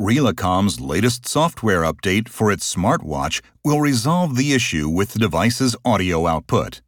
Relacom's latest software update for its smartwatch will resolve the issue with the device's audio output.